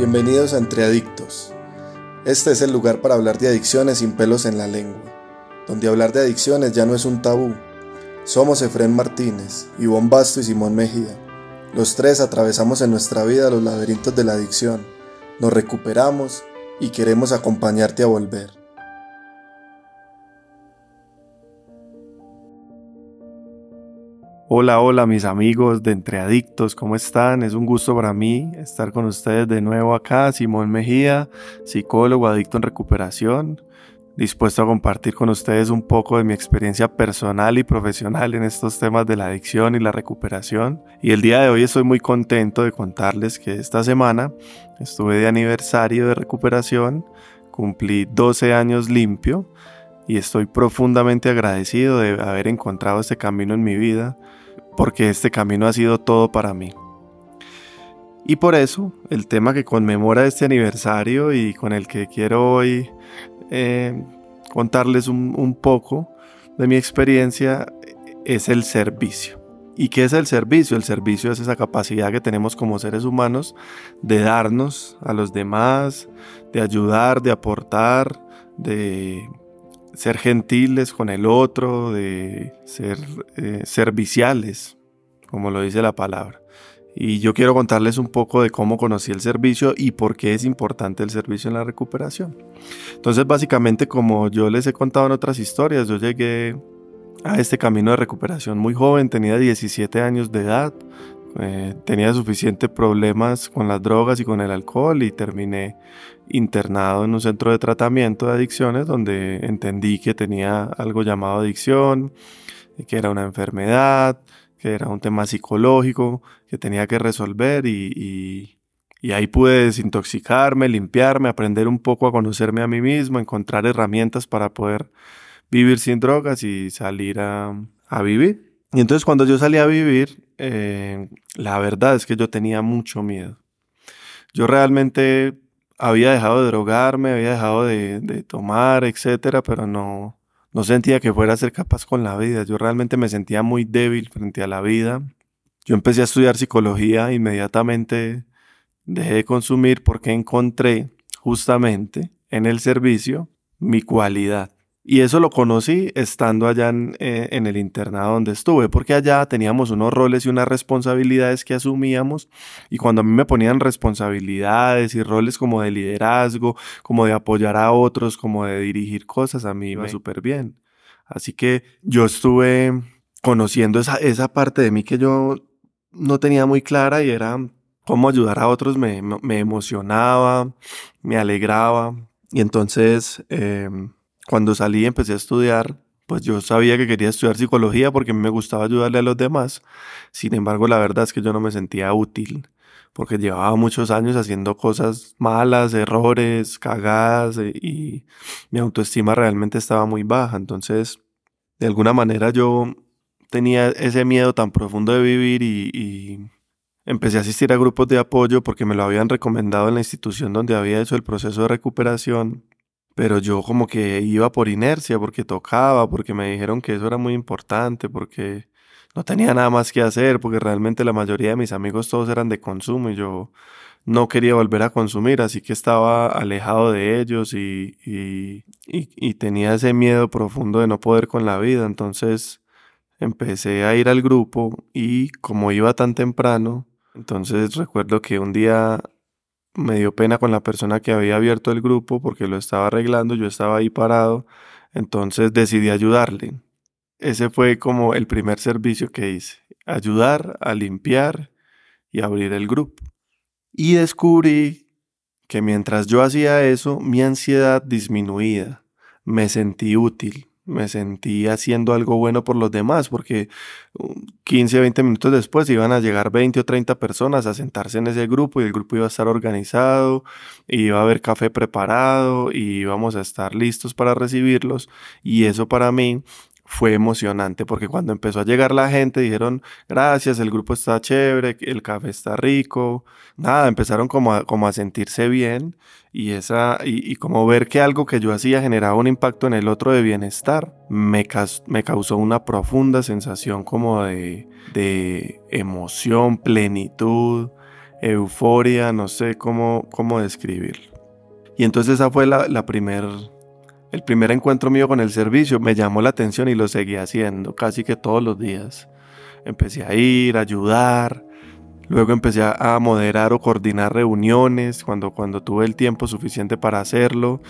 Bienvenidos a Entre Adictos. Este es el lugar para hablar de adicciones sin pelos en la lengua, donde hablar de adicciones ya no es un tabú. Somos Efren Martínez, Ivonne Basto y Simón Mejía. Los tres atravesamos en nuestra vida los laberintos de la adicción, nos recuperamos y queremos acompañarte a volver. Hola, hola mis amigos de Entre Adictos, ¿cómo están? Es un gusto para mí estar con ustedes de nuevo acá, Simón Mejía, psicólogo adicto en recuperación, dispuesto a compartir con ustedes un poco de mi experiencia personal y profesional en estos temas de la adicción y la recuperación. Y el día de hoy estoy muy contento de contarles que esta semana estuve de aniversario de recuperación, cumplí 12 años limpio y estoy profundamente agradecido de haber encontrado este camino en mi vida porque este camino ha sido todo para mí. Y por eso, el tema que conmemora este aniversario y con el que quiero hoy eh, contarles un, poco de mi experiencia es el servicio. ¿Y qué es el servicio? El servicio es esa capacidad que tenemos como seres humanos de darnos a los demás, de ayudar, de aportar, de ser gentiles con el otro, de ser eh, serviciales, como lo dice la palabra. Y yo quiero contarles un poco de cómo conocí el servicio y por qué es importante el servicio en la recuperación. Entonces, básicamente, como yo les he contado en otras historias, yo llegué a este camino de recuperación muy joven, tenía 17 años de edad, eh, tenía suficientes problemas con las drogas y con el alcohol y terminé internado en un centro de tratamiento de adicciones donde entendí que tenía algo llamado adicción, que era una enfermedad, que era un tema psicológico que tenía que resolver y, y ahí pude desintoxicarme, limpiarme, aprender un poco a conocerme a mí mismo, encontrar herramientas para poder vivir sin drogas y salir a, a vivir. Y entonces cuando yo salí a vivir, eh, la verdad es que yo tenía mucho miedo. Yo realmente había dejado de drogarme, había dejado de, tomar, etcétera, pero no, no sentía que fuera a ser capaz con la vida. Yo realmente me sentía muy débil frente a la vida. Yo empecé a estudiar psicología, inmediatamente dejé de consumir porque encontré justamente en el servicio mi cualidad. Y eso lo conocí estando allá eh, en, el internado donde estuve, porque allá teníamos unos roles y unas responsabilidades que asumíamos y cuando a mí me ponían responsabilidades y roles como de liderazgo, como de apoyar a otros, como de dirigir cosas, a mí iba súper bien. Así que yo estuve conociendo esa, esa parte de mí que yo no tenía muy clara y era cómo ayudar a otros me, me emocionaba, me alegraba. Y entonces... Em, cuando salí y empecé a estudiar, pues yo sabía que quería estudiar psicología porque me gustaba ayudarle a los demás. Sin embargo, la verdad es que yo no me sentía útil porque llevaba muchos años haciendo cosas malas, errores, cagadas eh, y mi autoestima realmente estaba muy baja. Entonces, de alguna manera yo tenía ese miedo tan profundo de vivir y, y empecé a asistir a grupos de apoyo porque me lo habían recomendado en la institución donde había hecho el proceso de recuperación pero yo como que iba por inercia, porque tocaba, porque me dijeron que eso era muy importante, porque no tenía nada más que hacer, porque realmente la mayoría de mis amigos todos eran de consumo y yo no quería volver a consumir, así que estaba alejado de ellos y, y, y, tenía ese miedo profundo de no poder con la vida, entonces empecé a ir al grupo y como iba tan temprano, entonces recuerdo que un día me dio pena con la persona que había abierto el grupo porque lo estaba arreglando, yo estaba ahí parado, entonces decidí ayudarle. Ese fue como el primer servicio que hice, ayudar a limpiar y abrir el grupo. Y descubrí que mientras yo hacía eso, mi ansiedad disminuía, me sentí útil, me sentí haciendo algo bueno por los demás, porque 15 o 20 minutos después iban a llegar 20 o 30 personas a sentarse en ese grupo y el grupo iba a estar organizado, iba a haber café preparado y íbamos a estar listos para recibirlos. Y eso para mí fue emocionante porque cuando empezó a llegar la gente dijeron gracias, el grupo está chévere, el café está rico, nada, empezaron como a, como a sentirse bien y, esa, y, como ver que algo que yo hacía generaba un impacto en el otro de bienestar, me, me causó una profunda sensación como de, de emoción, plenitud, euforia, no sé cómo, cómo describirlo. Y entonces esa fue la, la primer, el primer encuentro mío con el servicio. Me llamó la atención y lo seguí haciendo casi que todos los días. Empecé a ir, a ayudar, Luego empecé a moderar o coordinar reuniones cuando, cuando tuve el tiempo suficiente para hacerlo.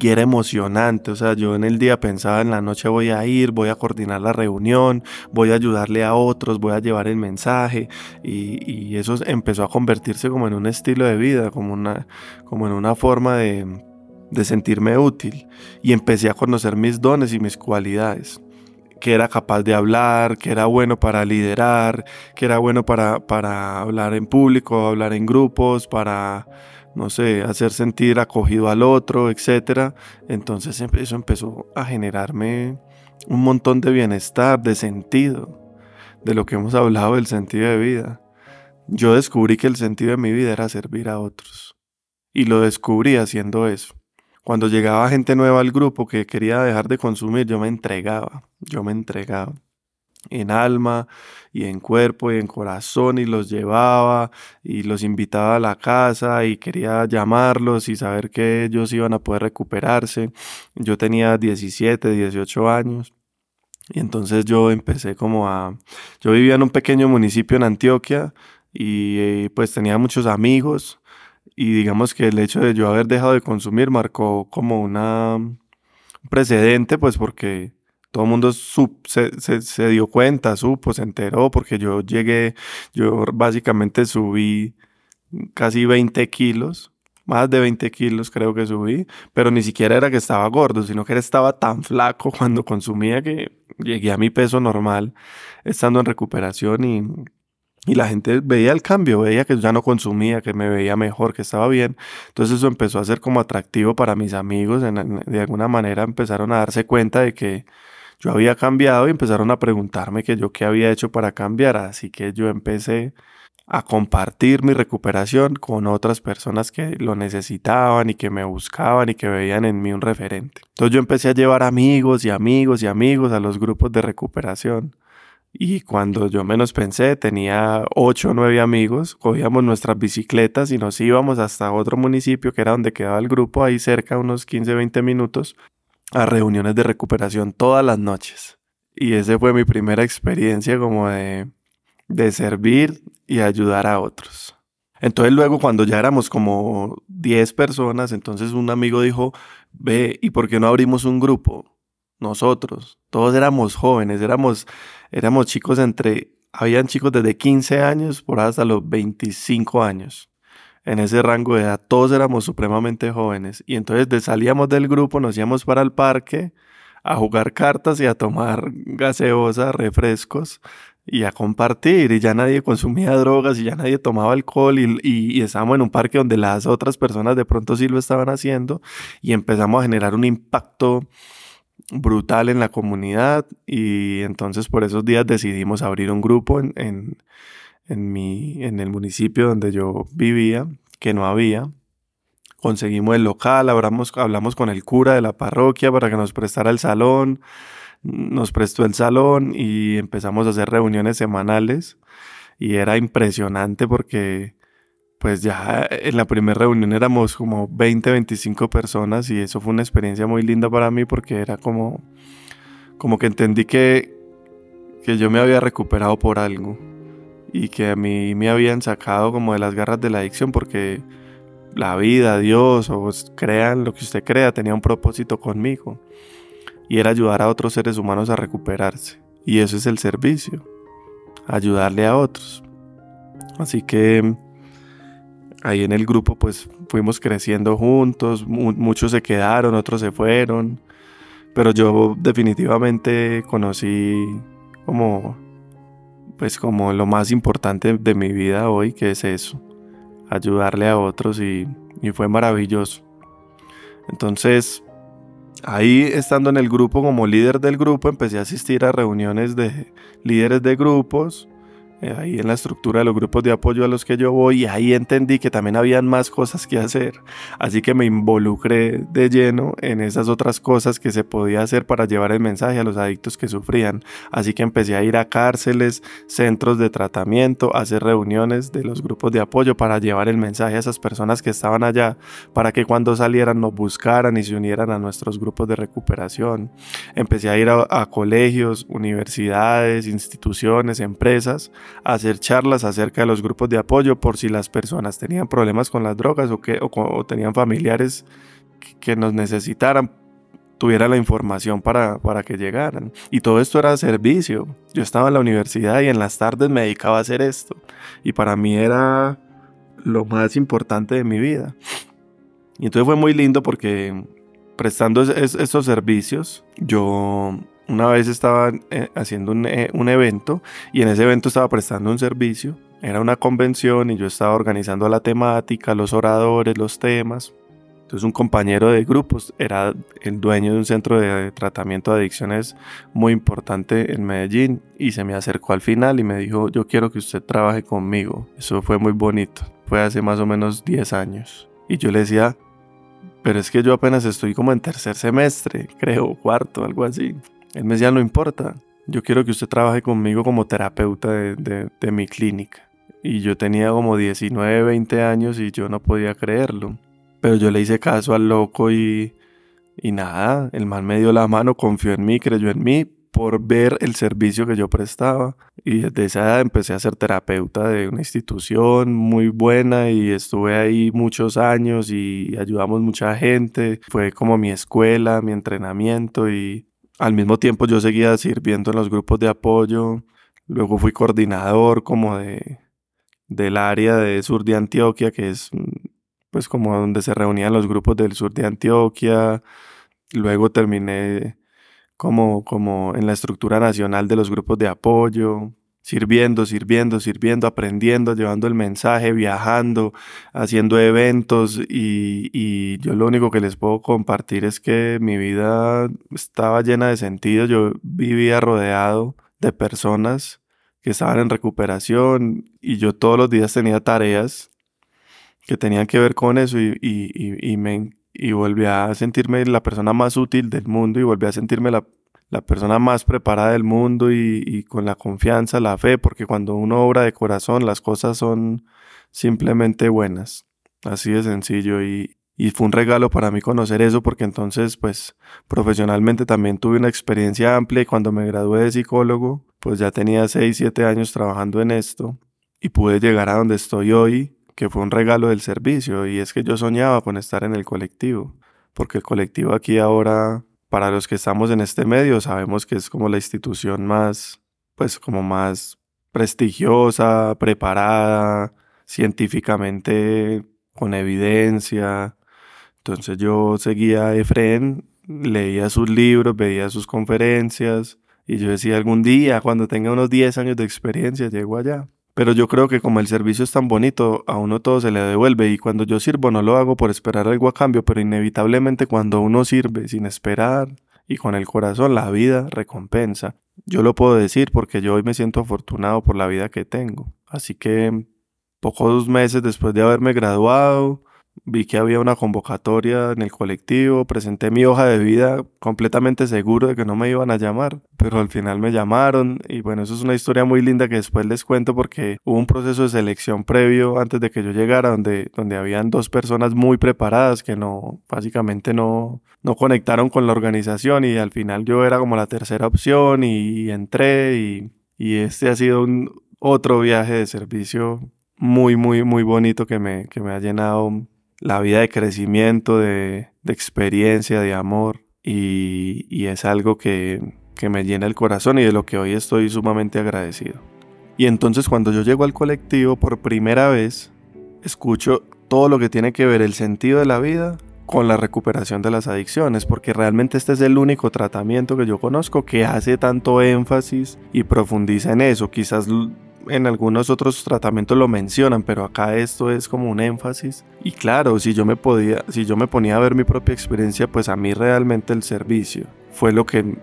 Y era emocionante, o sea, yo en el día pensaba en la noche voy a ir, voy a coordinar la reunión, voy a ayudarle a otros, voy a llevar el mensaje. Y, eso empezó a convertirse como en un estilo de vida, como, una, como en una forma de, de sentirme útil. Y empecé a conocer mis dones y mis cualidades que era capaz de hablar, que era bueno para liderar, que era bueno para, para hablar en público, hablar en grupos, para, no sé, hacer sentir acogido al otro, etc. Entonces eso empezó a generarme un montón de bienestar, de sentido, de lo que hemos hablado del sentido de vida. Yo descubrí que el sentido de mi vida era servir a otros. Y lo descubrí haciendo eso. Cuando llegaba gente nueva al grupo que quería dejar de consumir, yo me entregaba, yo me entregaba en alma y en cuerpo y en corazón y los llevaba y los invitaba a la casa y quería llamarlos y saber que ellos iban a poder recuperarse. Yo tenía 17, 18 años y entonces yo empecé como a... Yo vivía en un pequeño municipio en Antioquia y eh, pues tenía muchos amigos y digamos que el hecho de yo haber dejado de consumir marcó como una, un precedente, pues porque todo el mundo se, dio cuenta, supo, se enteró, porque yo llegué, yo básicamente subí casi 20 kilos, más de 20 kilos creo que subí, pero ni siquiera era que estaba gordo, sino que estaba tan flaco cuando consumía que llegué a mi peso normal estando en recuperación y y la gente veía el cambio, veía que ya no consumía, que me veía mejor, que estaba bien. Entonces eso empezó a ser como atractivo para mis amigos. de alguna manera empezaron a darse cuenta de que yo había cambiado y empezaron a preguntarme que yo qué había hecho para cambiar. Así que yo empecé a compartir mi recuperación con otras personas que lo necesitaban y que me buscaban y que veían en mí un referente. Entonces yo empecé a llevar amigos y amigos y amigos a los grupos de recuperación. Y cuando yo menos pensé, tenía ocho o nueve amigos, cogíamos nuestras bicicletas y nos íbamos hasta otro municipio que era donde quedaba el grupo, ahí cerca, unos 15, 20 minutos, a reuniones de recuperación todas las noches. Y esa fue mi primera experiencia como de, de servir y ayudar a otros. Entonces luego cuando ya éramos como 10 personas, entonces un amigo dijo, ve, ¿y por qué no abrimos un grupo? Nosotros. Todos éramos jóvenes, éramos, éramos chicos entre, habían chicos desde 15 años por hasta los 25 años. En ese rango de edad, todos éramos supremamente jóvenes. Y entonces salíamos del grupo, nos íbamos para el parque a jugar cartas y a tomar gaseosa, refrescos y a compartir. Y ya nadie consumía drogas y ya nadie tomaba alcohol y, y, estábamos en un parque donde las otras personas de pronto sí lo estaban haciendo y empezamos a generar un impacto brutal en la comunidad y entonces por esos días decidimos abrir un grupo en, en, en, mi, en el municipio donde yo vivía, que no había. Conseguimos el local, hablamos, hablamos con el cura de la parroquia para que nos prestara el salón, nos prestó el salón y empezamos a hacer reuniones semanales y era impresionante porque pues ya en la primera reunión éramos como 20, 25 personas y eso fue una experiencia muy linda para mí porque era como, como que entendí que, que yo me había recuperado por algo y que a mí me habían sacado como de las garras de la adicción porque la vida, Dios o crean lo que usted crea tenía un propósito conmigo y era ayudar a otros seres humanos a recuperarse y eso es el servicio, ayudarle a otros. Así que ahí en el grupo pues fuimos creciendo juntos, muchos se quedaron, otros se fueron, pero yo definitivamente conocí como pues como lo más importante de mi vida hoy, que es eso, ayudarle a otros y, y fue maravilloso. Entonces, ahí estando en el grupo como líder del grupo, empecé a asistir a reuniones de líderes de grupos, ahí en la estructura de los grupos de apoyo a los que yo voy y ahí entendí que también habían más cosas que hacer. Así que me involucré de lleno en esas otras cosas que se podía hacer para llevar el mensaje a los adictos que sufrían. Así que empecé a ir a cárceles, centros de tratamiento, a hacer reuniones de los grupos de apoyo para llevar el mensaje a esas personas que estaban allá, para que cuando salieran nos buscaran y se unieran a nuestros grupos de recuperación. Empecé a ir a, a colegios, universidades, instituciones, empresas, hacer charlas acerca de los grupos de apoyo por si las personas tenían problemas con las drogas o, que, o, tenían familiares que, nos necesitaran tuviera la información para, para que llegaran. Y todo esto era servicio. Yo estaba en la universidad y en las tardes me dedicaba a hacer esto. Y para mí era lo más importante de mi vida. Y entonces fue muy lindo porque prestando estos servicios, yo una vez estaba eh, haciendo eh, un, evento y en ese evento estaba prestando un servicio. Era una convención y yo estaba organizando la temática, los oradores, los temas. Entonces un compañero de grupos era el dueño de un centro de tratamiento de adicciones muy importante en Medellín y se me acercó al final y me dijo, yo quiero que usted trabaje conmigo. Eso fue muy bonito. Fue hace más o menos 10 años. Y yo le decía, pero es que yo apenas estoy como en tercer semestre, creo, cuarto, algo así. Él me decía, no importa, yo quiero que usted trabaje conmigo como terapeuta de, mi clínica. Y yo tenía como 19, 20 años y yo no podía creerlo. Pero yo le hice caso al loco y, y nada, el man me dio la mano, confió en mí, creyó en mí por ver el servicio que yo prestaba. Y desde esa edad empecé a ser terapeuta de una institución muy buena y estuve ahí muchos años y ayudamos mucha gente. Fue como mi escuela, mi entrenamiento y al mismo tiempo yo seguía sirviendo en los grupos de apoyo, luego fui coordinador como de, del área de sur de Antioquia, que es pues como donde se reunían los grupos del sur de Antioquia, luego terminé como, como en la estructura nacional de los grupos de apoyo, sirviendo, sirviendo, sirviendo, aprendiendo, llevando el mensaje, viajando, haciendo eventos y, y, yo lo único que les puedo compartir es que mi vida estaba llena de sentido, yo vivía rodeado de personas que estaban en recuperación y yo todos los días tenía tareas que tenían que ver con eso y, y, y me, y volví a sentirme la persona más útil del mundo y volví a sentirme la la persona más preparada del mundo y, con la confianza, la fe, porque cuando uno obra de corazón las cosas son simplemente buenas. Así de sencillo y, y fue un regalo para mí conocer eso porque entonces pues profesionalmente también tuve una experiencia amplia y cuando me gradué de psicólogo pues ya tenía 6, 7 años trabajando en esto y pude llegar a donde estoy hoy que fue un regalo del servicio y es que yo soñaba con estar en el colectivo porque el colectivo aquí ahora para los que estamos en este medio sabemos que es como la institución más, pues como más prestigiosa, preparada, científicamente con evidencia. Entonces yo seguía a Efren, leía sus libros, veía sus conferencias y yo decía algún día, cuando tenga unos 10 años de experiencia, llego allá. Pero yo creo que como el servicio es tan bonito, a uno todo se le devuelve y cuando yo sirvo no lo hago por esperar algo a cambio, pero inevitablemente cuando uno sirve sin esperar y con el corazón, la vida recompensa. Yo lo puedo decir porque yo hoy me siento afortunado por la vida que tengo. Así que pocos meses después de haberme graduado, vi que había una convocatoria en el colectivo, presenté mi hoja de vida completamente seguro de que no me iban a llamar, pero al final me llamaron y bueno, eso es una historia muy linda que después les cuento porque hubo un proceso de selección previo antes de que yo llegara donde, donde habían dos personas muy preparadas que no, básicamente no, no conectaron con la organización y al final yo era como la tercera opción y, entré y, y este ha sido un otro viaje de servicio muy, muy, muy bonito que me, que me ha llenado la vida de crecimiento, de, experiencia, de amor y, es algo que, que me llena el corazón y de lo que hoy estoy sumamente agradecido. Y entonces cuando yo llego al colectivo por primera vez, escucho todo lo que tiene que ver el sentido de la vida con la recuperación de las adicciones, porque realmente este es el único tratamiento que yo conozco que hace tanto énfasis y profundiza en eso. Quizás en algunos otros tratamientos lo mencionan, pero acá esto es como un énfasis. Y claro, si yo me podía, si yo me ponía a ver mi propia experiencia, pues a mí realmente el servicio fue lo que,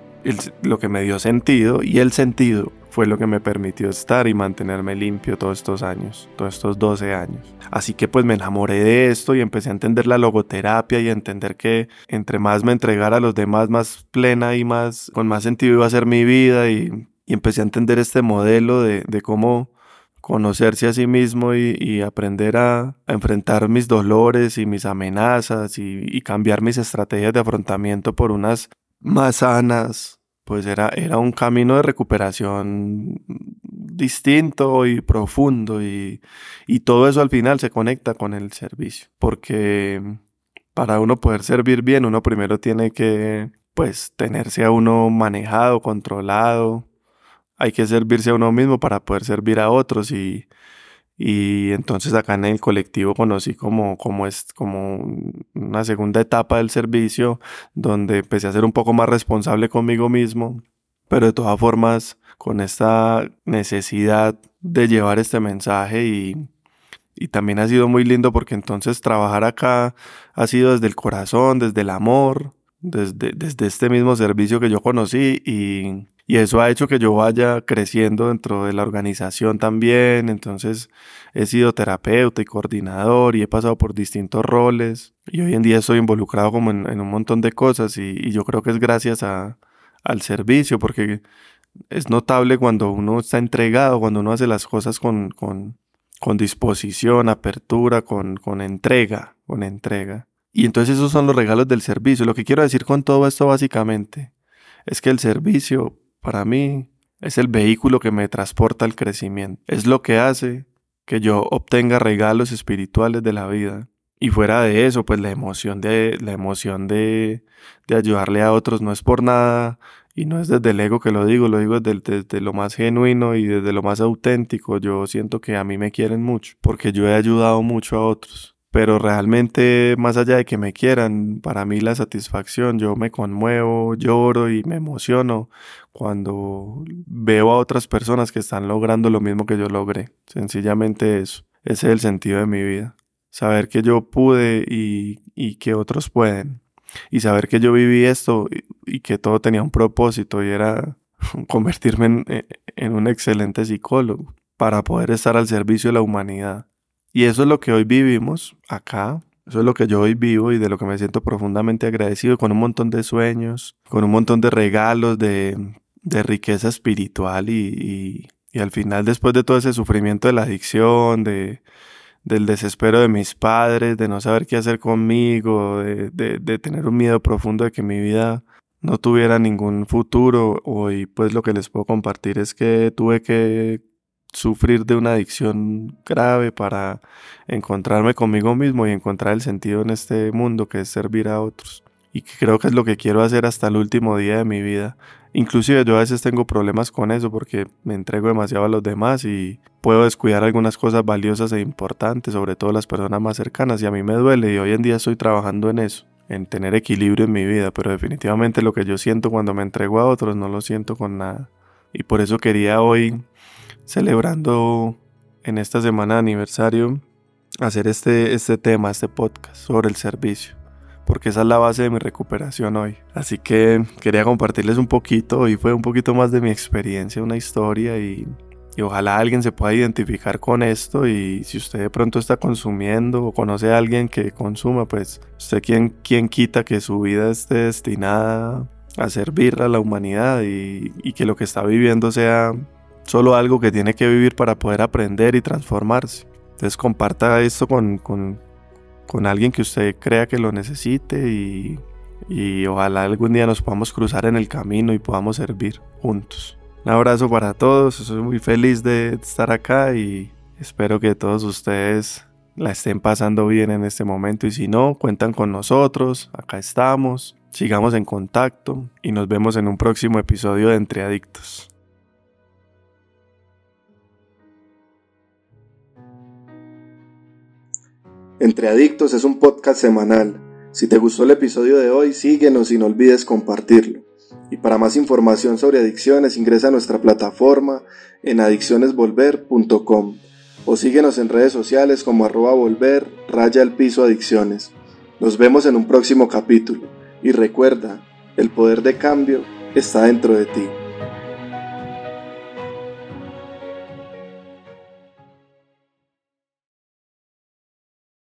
lo que me dio sentido y el sentido fue lo que me permitió estar y mantenerme limpio todos estos años, todos estos 12 años. Así que pues me enamoré de esto y empecé a entender la logoterapia y a entender que entre más me entregara a los demás, más plena y más con más sentido iba a ser mi vida y, empecé a entender este modelo de, cómo conocerse a sí mismo y, aprender a, enfrentar mis dolores y mis amenazas y, y cambiar mis estrategias de afrontamiento por unas más sanas, pues era, era un camino de recuperación distinto y profundo y, y todo eso al final se conecta con el servicio, porque para uno poder servir bien uno primero tiene que pues tenerse a uno manejado, controlado, hay que servirse a uno mismo para poder servir a otros y, y entonces acá en el colectivo conocí como, como, es, como una segunda etapa del servicio donde empecé a ser un poco más responsable conmigo mismo, pero de todas formas con esta necesidad de llevar este mensaje y, y también ha sido muy lindo porque entonces trabajar acá ha sido desde el corazón, desde el amor, desde, desde este mismo servicio que yo conocí y, y eso ha hecho que yo vaya creciendo dentro de la organización también. Entonces he sido terapeuta y coordinador y he pasado por distintos roles. Y hoy en día estoy involucrado como en, un montón de cosas y, yo creo que es gracias a, al servicio porque es notable cuando uno está entregado, cuando uno hace las cosas con, con, con disposición, apertura, con, con entrega, con entrega. Y entonces esos son los regalos del servicio. Lo que quiero decir con todo esto básicamente es que el servicio para mí es el vehículo que me transporta al crecimiento. Es lo que hace que yo obtenga regalos espirituales de la vida. Y fuera de eso, pues la emoción de la emoción de, de ayudarle a otros no es por nada y no es desde el ego que lo digo, lo digo desde, desde, lo más genuino y desde lo más auténtico. Yo siento que a mí me quieren mucho porque yo he ayudado mucho a otros pero realmente más allá de que me quieran, para mí la satisfacción, yo me conmuevo, lloro y me emociono cuando veo a otras personas que están logrando lo mismo que yo logré. Sencillamente eso. Ese es el sentido de mi vida. Saber que yo pude y, que otros pueden. Y saber que yo viví esto y, que todo tenía un propósito y era convertirme en un excelente psicólogo para poder estar al servicio de la humanidad. Y eso es lo que hoy vivimos acá. Eso es lo que yo hoy vivo y de lo que me siento profundamente agradecido, con un montón de sueños, con un montón de regalos, de, riqueza espiritual y, al final después de todo ese sufrimiento de la adicción, de, del desespero de mis padres, de no saber qué hacer conmigo, de tener un miedo profundo de que mi vida no tuviera ningún futuro, hoy pues lo que les puedo compartir es que tuve que sufrir de una adicción grave para encontrarme conmigo mismo y encontrar el sentido en este mundo que es servir a otros. Y creo que es lo que quiero hacer hasta el último día de mi vida. Inclusive yo a veces tengo problemas con eso porque me entrego demasiado a los demás y puedo descuidar algunas cosas valiosas e importantes, sobre todo las personas más cercanas y a mí me duele y hoy en día estoy trabajando en eso, en tener equilibrio en mi vida, pero definitivamente lo que yo siento cuando me entrego a otros no lo siento con nada. Y por eso quería hoy celebrando en esta semana de aniversario hacer este, este tema, este podcast sobre el servicio, porque esa es la base de mi recuperación hoy. Así que quería compartirles un poquito, y fue un poquito más de mi experiencia, una historia y, y ojalá alguien se pueda identificar con esto y si usted de pronto está consumiendo o conoce a alguien que consuma, pues usted quien, quien quita que su vida esté destinada a servir a la humanidad y que lo que está viviendo sea solo algo que tiene que vivir para poder aprender y transformarse. Entonces comparta esto con, con, con alguien que usted crea que lo necesite y, y ojalá algún día nos podamos cruzar en el camino y podamos servir juntos. Un abrazo para todos, soy muy feliz de estar acá y espero que todos ustedes la estén pasando bien en este momento y si no, cuentan con nosotros, acá estamos, sigamos en contacto y nos vemos en un próximo episodio de Entre Adictos. Entre Adictos es un podcast semanal. Si te gustó el episodio de hoy, síguenos y no olvides compartirlo. Y para más información sobre adicciones, ingresa a nuestra plataforma en adiccionesvolver.com o síguenos en redes sociales como arroba volver raya el piso adicciones. Nos vemos en un próximo capítulo y recuerda, el poder de cambio está dentro de ti.